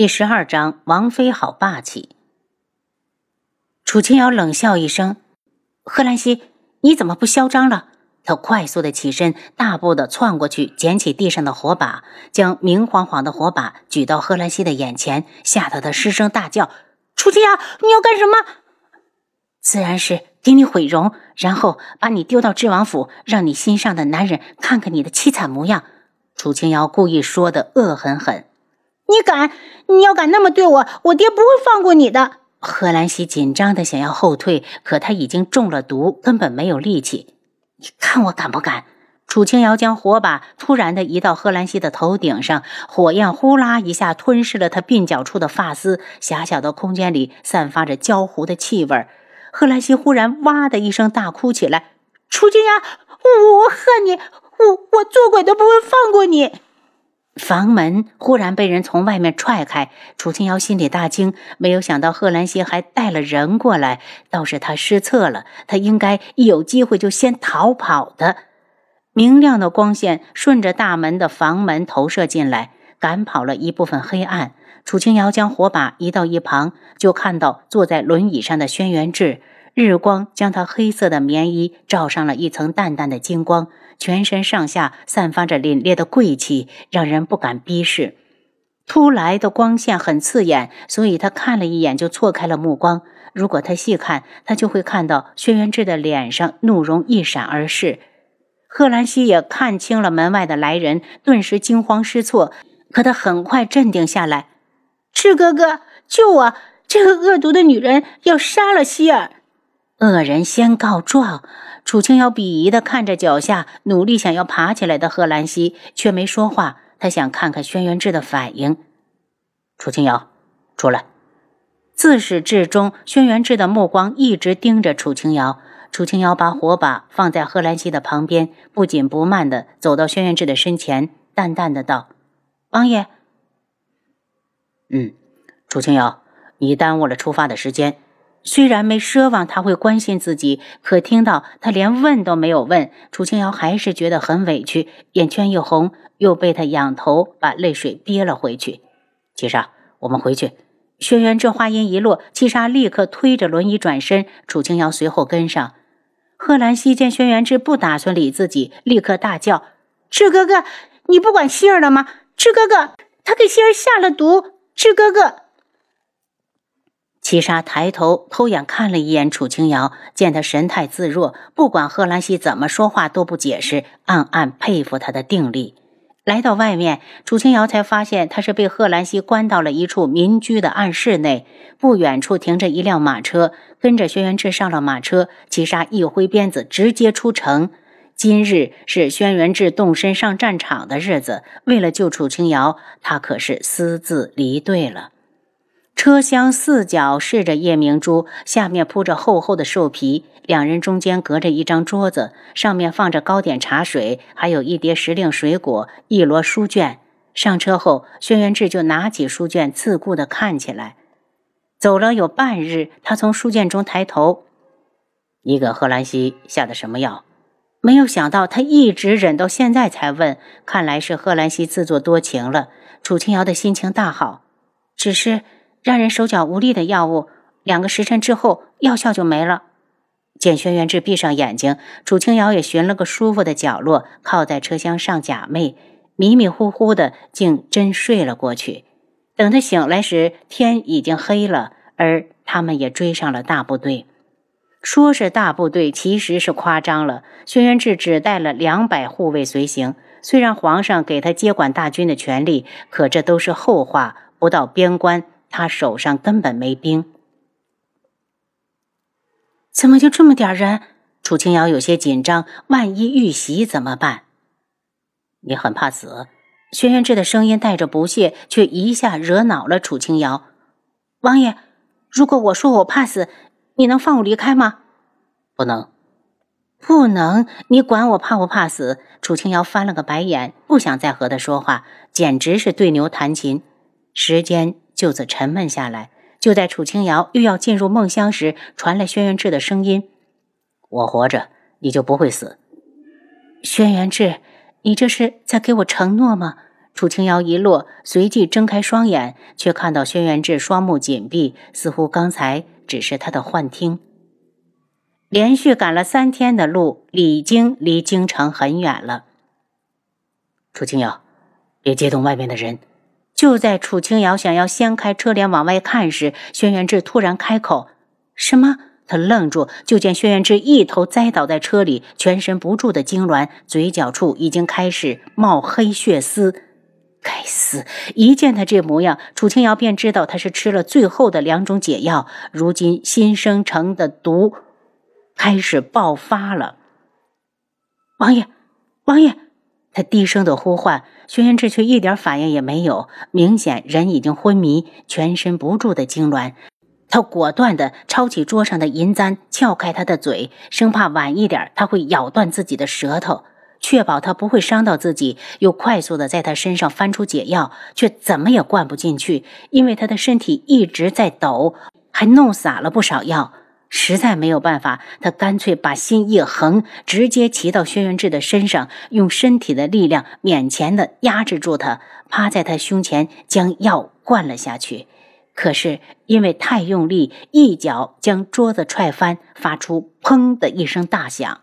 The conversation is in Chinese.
第十二章，王妃好霸气。楚清瑶冷笑一声：“贺兰溪，你怎么不嚣张了？”他快速的起身，大步的窜过去，捡起地上的火把，将明晃晃的火把举到贺兰溪的眼前，吓得他失声大叫：“楚清瑶，你要干什么？”“自然是给你毁容，然后把你丢到智王府，让你心上的男人看看你的凄惨模样。”楚清瑶故意说的恶狠狠。你敢！你要敢那么对我，我爹不会放过你的。贺兰西紧张的想要后退，可他已经中了毒，根本没有力气。你看我敢不敢？楚清瑶将火把突然的移到贺兰西的头顶上，火焰呼啦一下吞噬了他鬓角处的发丝，狭小的空间里散发着焦糊的气味。贺兰西忽然哇的一声大哭起来：“楚清瑶，我恨你！我我做鬼都不会放过你！”房门忽然被人从外面踹开，楚清瑶心里大惊，没有想到贺兰溪还带了人过来，倒是他失策了。他应该一有机会就先逃跑的。明亮的光线顺着大门的房门投射进来，赶跑了一部分黑暗。楚清瑶将火把移到一旁，就看到坐在轮椅上的轩辕志。日光将他黑色的棉衣照上了一层淡淡的金光，全身上下散发着凛冽的贵气，让人不敢逼视。突来的光线很刺眼，所以他看了一眼就错开了目光。如果他细看，他就会看到轩辕志的脸上怒容一闪而逝。贺兰西也看清了门外的来人，顿时惊慌失措，可他很快镇定下来：“赤哥哥，救我！这个恶毒的女人要杀了希儿。”恶人先告状，楚清瑶鄙夷的看着脚下努力想要爬起来的贺兰溪，却没说话。他想看看轩辕志的反应。楚清瑶，出来！自始至终，轩辕志的目光一直盯着楚清瑶。楚清瑶把火把放在贺兰溪的旁边，不紧不慢的走到轩辕志的身前，淡淡的道：“王爷。”“嗯，楚清瑶，你耽误了出发的时间。”虽然没奢望他会关心自己，可听到他连问都没有问，楚清瑶还是觉得很委屈，眼圈一红，又被他仰头把泪水憋了回去。七杀，我们回去。轩辕这话音一落，七杀立刻推着轮椅转身，楚清瑶随后跟上。贺兰西见轩辕志不打算理自己，立刻大叫：“志哥哥，你不管希儿了吗？志哥哥，他给希儿下了毒！志哥哥。”七杀抬头偷眼看了一眼楚清瑶，见他神态自若，不管贺兰溪怎么说话都不解释，暗暗佩服他的定力。来到外面，楚清瑶才发现他是被贺兰溪关到了一处民居的暗室内。不远处停着一辆马车，跟着轩辕志上了马车。七杀一挥鞭子，直接出城。今日是轩辕志动身上战场的日子，为了救楚清瑶，他可是私自离队了。车厢四角饰着夜明珠，下面铺着厚厚的兽皮。两人中间隔着一张桌子，上面放着糕点、茶水，还有一碟时令水果，一摞书卷。上车后，轩辕志就拿起书卷，自顾地看起来。走了有半日，他从书卷中抬头：“你给贺兰溪下的什么药？”没有想到他一直忍到现在才问，看来是贺兰溪自作多情了。楚清瑶的心情大好，只是。让人手脚无力的药物，两个时辰之后药效就没了。见轩辕志闭上眼睛，楚清瑶也寻了个舒服的角落，靠在车厢上假寐，迷迷糊糊的，竟真睡了过去。等他醒来时，天已经黑了，而他们也追上了大部队。说是大部队，其实是夸张了。轩辕志只带了两百护卫随行，虽然皇上给他接管大军的权利，可这都是后话。不到边关。他手上根本没兵，怎么就这么点人？楚清瑶有些紧张，万一遇袭怎么办？你很怕死？轩辕志的声音带着不屑，却一下惹恼了楚清瑶。王爷，如果我说我怕死，你能放我离开吗？不能，不能！你管我怕不怕死？楚清瑶翻了个白眼，不想再和他说话，简直是对牛弹琴。时间。就此沉闷下来。就在楚清瑶又要进入梦乡时，传来轩辕志的声音：“我活着，你就不会死。”轩辕志，你这是在给我承诺吗？楚清瑶一落，随即睁开双眼，却看到轩辕志双目紧闭，似乎刚才只是他的幻听。连续赶了三天的路，已经离京城很远了。楚清瑶，别接动外面的人。就在楚清瑶想要掀开车帘往外看时，轩辕志突然开口：“什么？”他愣住，就见轩辕志一头栽倒在车里，全身不住的痉挛，嘴角处已经开始冒黑血丝。该死！一见他这模样，楚清瑶便知道他是吃了最后的两种解药，如今新生成的毒开始爆发了。王爷，王爷！他低声的呼唤，轩辕志却一点反应也没有，明显人已经昏迷，全身不住的痉挛。他果断的抄起桌上的银簪，撬开他的嘴，生怕晚一点他会咬断自己的舌头，确保他不会伤到自己。又快速的在他身上翻出解药，却怎么也灌不进去，因为他的身体一直在抖，还弄洒了不少药。实在没有办法，他干脆把心一横，直接骑到轩辕志的身上，用身体的力量勉强的压制住他，趴在他胸前将药灌了下去。可是因为太用力，一脚将桌子踹翻，发出“砰”的一声大响。